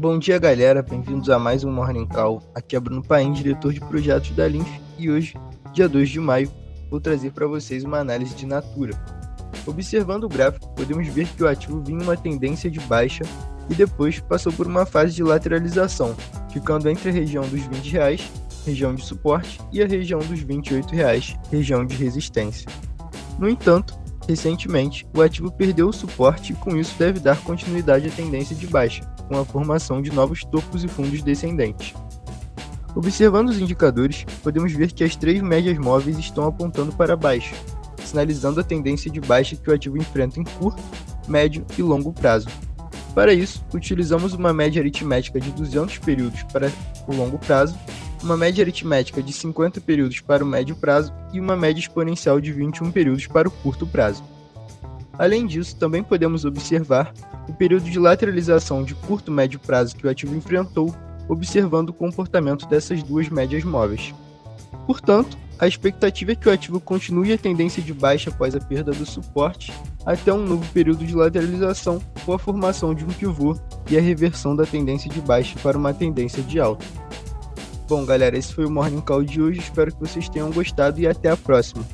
Bom dia, galera. Bem-vindos a mais um Morning Call. Aqui é Bruno Paim, diretor de projetos da Linf, e hoje, dia 2 de maio, vou trazer para vocês uma análise de Natura. Observando o gráfico, podemos ver que o ativo vinha uma tendência de baixa e depois passou por uma fase de lateralização, ficando entre a região dos 20 reais, região de suporte, e a região dos 28 reais, região de resistência. No entanto, recentemente, o ativo perdeu o suporte e com isso deve dar continuidade à tendência de baixa, com a formação de novos topos e fundos descendentes. Observando os indicadores, podemos ver que as três médias móveis estão apontando para baixo, sinalizando a tendência de baixa que o ativo enfrenta em curto, médio e longo prazo. Para isso, utilizamos uma média aritmética de 200 períodos para o longo prazo, uma média aritmética de 50 períodos para o médio prazo e uma média exponencial de 21 períodos para o curto prazo. Além disso, também podemos observar o período de lateralização de curto médio prazo que o ativo enfrentou, observando o comportamento dessas duas médias móveis. Portanto, a expectativa é que o ativo continue a tendência de baixa após a perda do suporte até um novo período de lateralização com a formação de um pivô e a reversão da tendência de baixa para uma tendência de alta. Bom, galera, esse foi o Morning Call de hoje. Espero que vocês tenham gostado e até a próxima.